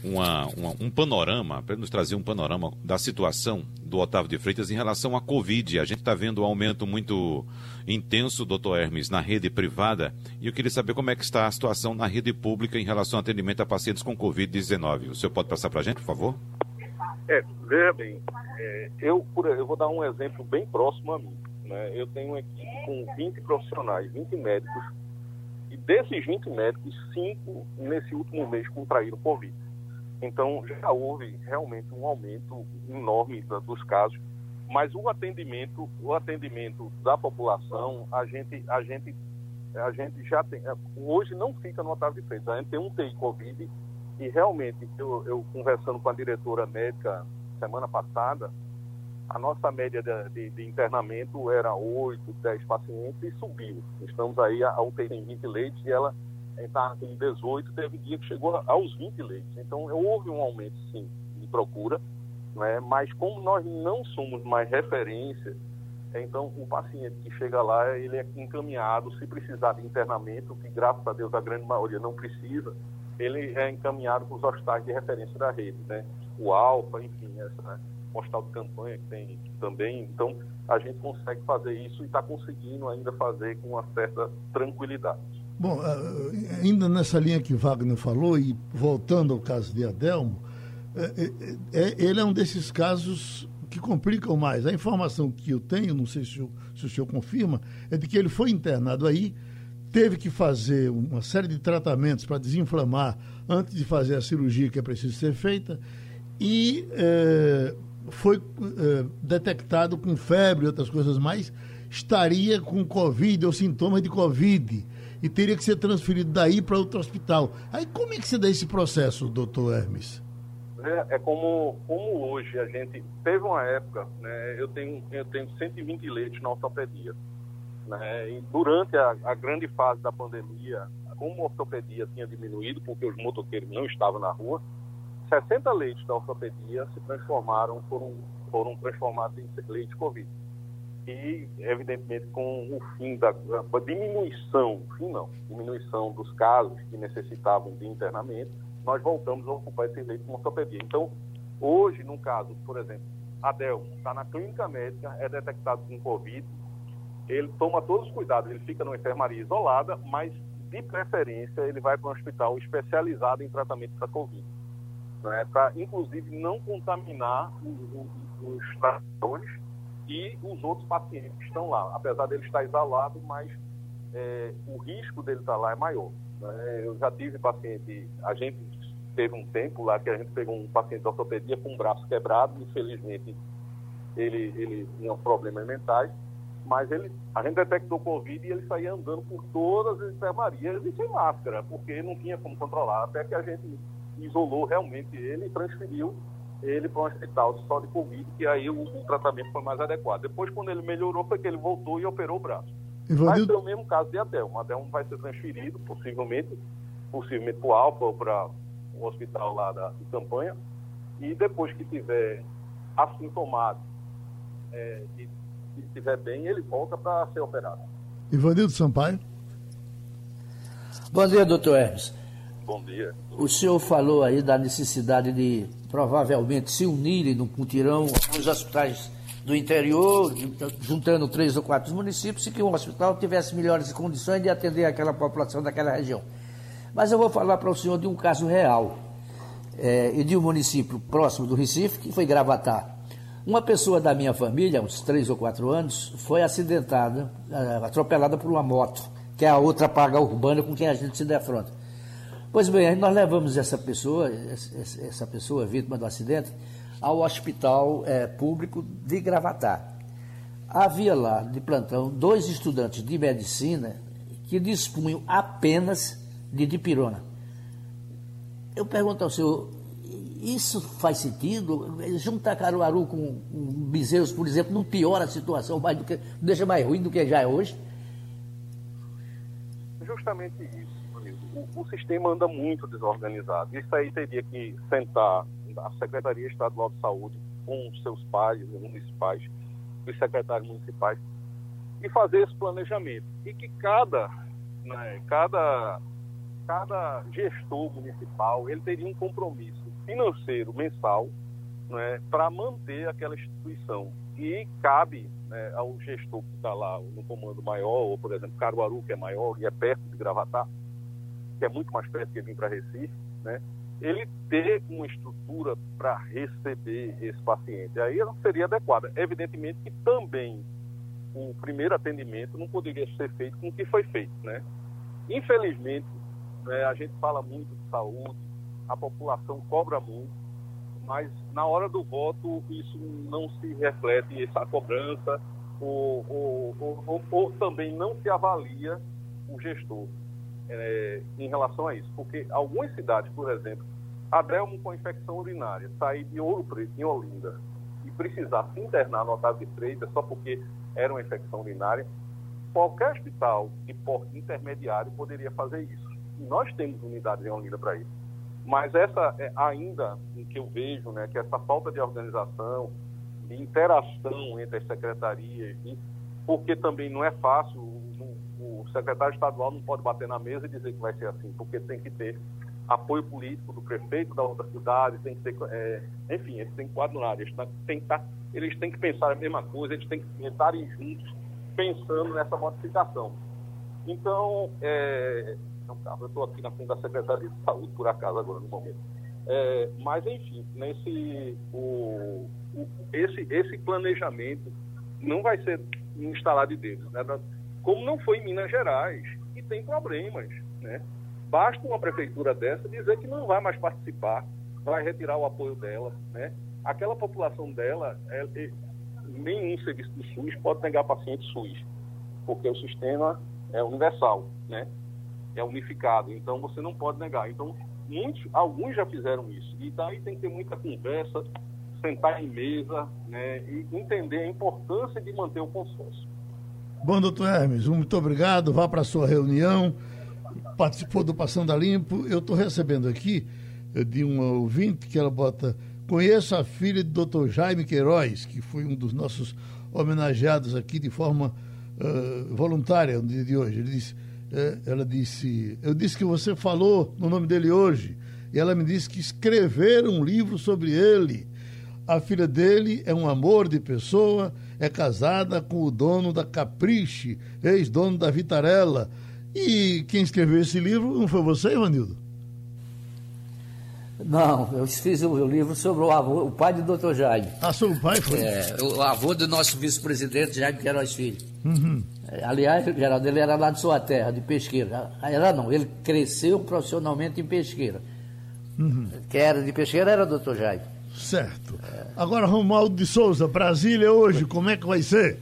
uma, uma, um panorama, para nos trazer um panorama da situação do Otávio de Freitas em relação à Covid. A gente está vendo um aumento muito intenso, doutor Hermes, na rede privada, e eu queria saber como é que está a situação na rede pública em relação ao atendimento a pacientes com Covid-19. O senhor pode passar para a gente, por favor? É, veja bem, é, eu, eu vou dar um exemplo bem próximo a mim. Né? Eu tenho uma equipe com 20 profissionais, 20 médicos, e desses 20 médicos, 5 nesse último mês contraíram Covid. Então, já houve realmente um aumento enorme dos casos. Mas o atendimento, o atendimento da população, a gente, a gente, a gente já tem. Hoje não fica no Otávio de Freitas. A gente tem um TI Covid e realmente, eu, eu conversando com a diretora médica semana passada, a nossa média de, de, de, internamento era 8, 10 pacientes e subiu. Estamos aí, a UTI tem 20 leitos e ela está em 18, teve dia que chegou aos 20 leitos. Então, houve um aumento, sim, de procura, né? mas como nós não somos mais referência, então o paciente que chega lá, ele é encaminhado, se precisar de internamento, que graças a Deus a grande maioria não precisa, ele é encaminhado para os hospitais de referência da rede, né? O Alfa, enfim, essa né? postal de campanha que tem também. Então, a gente consegue fazer isso e está conseguindo ainda fazer com uma certa tranquilidade. Bom, eh, ainda nessa linha que Wagner falou, e voltando ao caso de Adelmo, é, é, ele é um desses casos que complicam mais. A informação que eu tenho, não sei se o, se o senhor confirma, é de que ele foi internado aí, teve que fazer uma série de tratamentos para desinflamar antes de fazer a cirurgia que é preciso ser feita e é, foi é, detectado com febre e outras coisas mais, estaria com Covid ou sintomas de Covid e teria que ser transferido daí para outro hospital. Aí como é que se dá esse processo, doutor Hermes? É, é, como, como hoje a gente teve uma época, né, eu tenho eu tenho 120 leitos na ortopedia. Né? E durante a, a, grande fase da pandemia, como a ortopedia tinha diminuído, porque os motoqueiros não estavam na rua, 60 leitos da ortopedia se transformaram, foram, foram transformados em leitos Covid. E, evidentemente, com o fim da a diminuição, fim não, diminuição dos casos que necessitavam de internamento, nós voltamos a ocupar esses leitos com ortopedia. Então, hoje, num caso, por exemplo, Adel está na clínica médica, é detectado com Covid, ele toma todos os cuidados, ele fica numa enfermaria isolada, mas de preferência ele vai para um hospital especializado em tratamento da Covid, né, para inclusive não contaminar os, os tratadores e os outros pacientes que estão lá, apesar dele estar isolado, mas é, o risco dele estar lá é maior. Né? Eu já tive paciente, a gente teve um tempo lá que a gente pegou um paciente de ortopedia com o braço quebrado, infelizmente ele, ele tinha problemas mentais, mas ele, a gente detectou Covid e ele saía andando por todas as enfermarias e sem máscara, porque não tinha como controlar, até que a gente isolou realmente ele e transferiu ele para um hospital só de Covid, que aí o, o, tratamento foi mais adequado. Depois, quando ele melhorou, foi que ele voltou e operou o braço. Vai ser o mesmo caso de Adelmo. O Adelmo vai ser transferido, possivelmente, possivelmente para o Alfa ou para o hospital lá da, de campanha, e depois que tiver assintomático é, e se estiver bem, ele volta para ser operado. Ivanildo Sampaio. Bom dia, doutor Hermes. Bom dia. O senhor falou aí da necessidade de provavelmente se unirem no mutirão os hospitais do interior, juntando três ou quatro municípios, e que um hospital tivesse melhores condições de atender aquela população daquela região. Mas eu vou falar para o senhor de um caso real, é, e de um município próximo do Recife, que foi Gravatar. Uma pessoa da minha família, uns três ou quatro anos, foi acidentada, é, atropelada por uma moto, que é a outra paga urbana com quem a gente se defronta. Pois bem, nós levamos essa pessoa, essa pessoa vítima do acidente, ao hospital é, público de Gravatar. Havia lá, de plantão, dois estudantes de medicina que dispunham apenas de dipirona. Eu pergunto ao senhor, isso faz sentido? Juntar Caruaru com, Bezerros, por exemplo, não piora a situação, mais do que, deixa mais ruim do que já é hoje? Justamente isso. O, o sistema anda muito desorganizado. Isso aí teria que sentar a Secretaria Estadual de Saúde com seus pais, municipais, os secretários municipais, e fazer esse planejamento. E que cada, né, cada, cada gestor municipal ele teria um compromisso financeiro mensal né, para manter aquela instituição. E cabe né, ao gestor que está lá no comando maior, ou por exemplo, Caruaru, que é maior e é perto de Gravatar, que é muito mais perto que vir para Recife, né, ele ter uma estrutura para receber esse paciente. Aí não seria adequada. Evidentemente que também o primeiro atendimento não poderia ser feito com o que foi feito. Né? Infelizmente, né, a gente fala muito de saúde, a população cobra muito, mas na hora do voto isso não se reflete, essa cobrança, ou, ou, ou, ou também não se avalia o gestor é, em relação a isso. Porque algumas cidades, por exemplo, Adelmo com infecção urinária, sair de Ouro Preto, em Olinda, e precisar se internar no Otávio de Freitas só porque era uma infecção urinária, qualquer hospital de porte intermediário poderia fazer isso. E nós temos unidades em Olinda para isso. Mas essa é ainda o que eu vejo, né, que essa falta de organização, de interação entre as secretarias, e, porque também não é fácil, o, o secretário estadual não pode bater na mesa e dizer que vai ser assim, porque tem que ter apoio político do prefeito da outra cidade, tem que ter, é, enfim, eles têm que coadunar, eles têm, que tá, eles têm que pensar a mesma coisa, eles têm que estarem juntos pensando nessa modificação. Então, é, eu estou aqui na frente da Secretaria de Saúde, por acaso, agora no momento. É, mas, enfim, nesse, o, o, esse, esse planejamento não vai ser instalado de. Né? Como não foi em Minas Gerais, e tem problemas, né? Basta uma prefeitura dessa dizer que não vai mais participar, vai retirar o apoio dela, né? Aquela população dela, é, é, nenhum serviço do SUS pode negar paciente SUS, porque o sistema é universal, né? É unificado, então você não pode negar. Então, muitos, alguns já fizeram isso. E daí tem que ter muita conversa, sentar em mesa, né? E entender a importância de manter o consenso. Bom, doutor Hermes, muito obrigado. Vá para a sua reunião participou do Passando a Limpo. Eu estou recebendo aqui eh, de uma ouvinte que ela bota. Conheço a filha do Dr. Jaime Queiroz, que foi um dos nossos homenageados aqui de forma uh, voluntária no dia de hoje. Ele disse, uh, ela disse, eu disse que você falou no nome dele hoje, e ela me disse que escreveram um livro sobre ele. A filha dele é um amor de pessoa, é casada com o dono da Capriche, ex-dono da Vitarella e quem escreveu esse livro não foi você, Ivanildo? Não, eu fiz o livro sobre o avô, o pai do Dr. Jaime. Ah, sobre o pai foi? É, o avô do nosso vice-presidente, Jaime Queiroz Filho. Uhum. Aliás, Geraldo, ele era lá de sua terra, de Pesqueira. Era não, ele cresceu profissionalmente em Pesqueira. Uhum. Quem era de Pesqueira era o Dr. Jaime. Certo. É. Agora, Romualdo de Souza, Brasília hoje, como é que vai ser?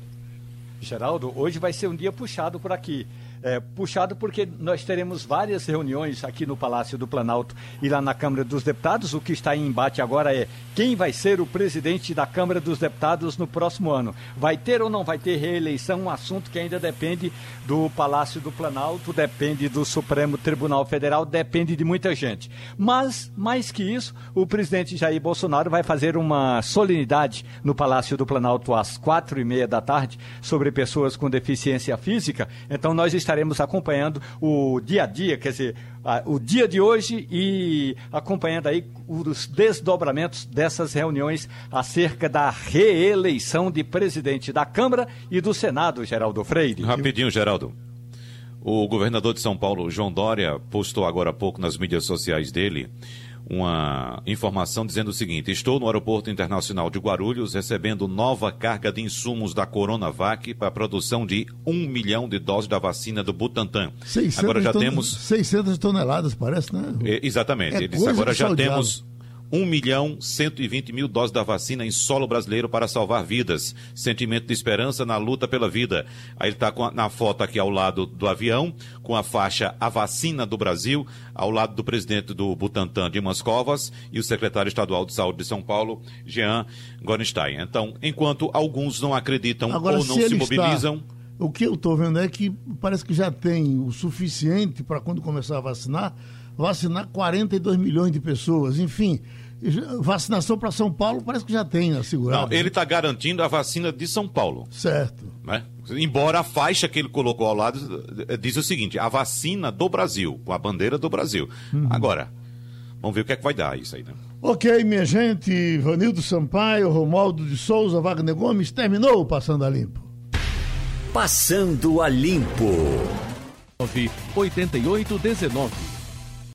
Geraldo, hoje vai ser um dia puxado por aqui é, puxado porque nós teremos várias reuniões aqui no Palácio do Planalto e lá na Câmara dos Deputados. O que está em embate agora é quem vai ser o presidente da Câmara dos Deputados no próximo ano. Vai ter ou não vai ter reeleição? Um assunto que ainda depende do Palácio do Planalto, depende do Supremo Tribunal Federal, depende de muita gente. Mas, mais que isso, o presidente Jair Bolsonaro vai fazer uma solenidade no Palácio do Planalto às quatro e meia da tarde sobre pessoas com deficiência física. Então, nós estaremos estaremos acompanhando o dia a dia, quer dizer, o dia de hoje e acompanhando aí os desdobramentos dessas reuniões acerca da reeleição de presidente da Câmara e do Senado, Geraldo Freire. Rapidinho, Geraldo. O governador de São Paulo, João Dória, postou agora há pouco nas mídias sociais dele uma informação dizendo o seguinte: Estou no Aeroporto Internacional de Guarulhos recebendo nova carga de insumos da Coronavac para a produção de um milhão de doses da vacina do Butantan. Agora já temos. 600 toneladas, parece, né? É, exatamente. É Ele disse: agora já temos. 1 milhão 120 mil doses da vacina em solo brasileiro para salvar vidas. Sentimento de esperança na luta pela vida. Aí ele está na foto aqui ao lado do avião, com a faixa A Vacina do Brasil, ao lado do presidente do Butantan, Dimas Covas, e o secretário estadual de saúde de São Paulo, Jean Gornstein. Então, enquanto alguns não acreditam Agora, ou não se, se mobilizam. Está... O que eu estou vendo é que parece que já tem o suficiente para quando começar a vacinar vacinar 42 milhões de pessoas. Enfim, vacinação para São Paulo parece que já tem assegurado. Não, ele está garantindo a vacina de São Paulo. Certo. Né? Embora a faixa que ele colocou ao lado eh, diz o seguinte: a vacina do Brasil, com a bandeira do Brasil. Uhum. Agora, vamos ver o que é que vai dar isso aí, né? Ok, minha gente, Vanildo Sampaio, Romualdo de Souza, Wagner Gomes, terminou o Passando a Limpo. Passando a Limpo. 8819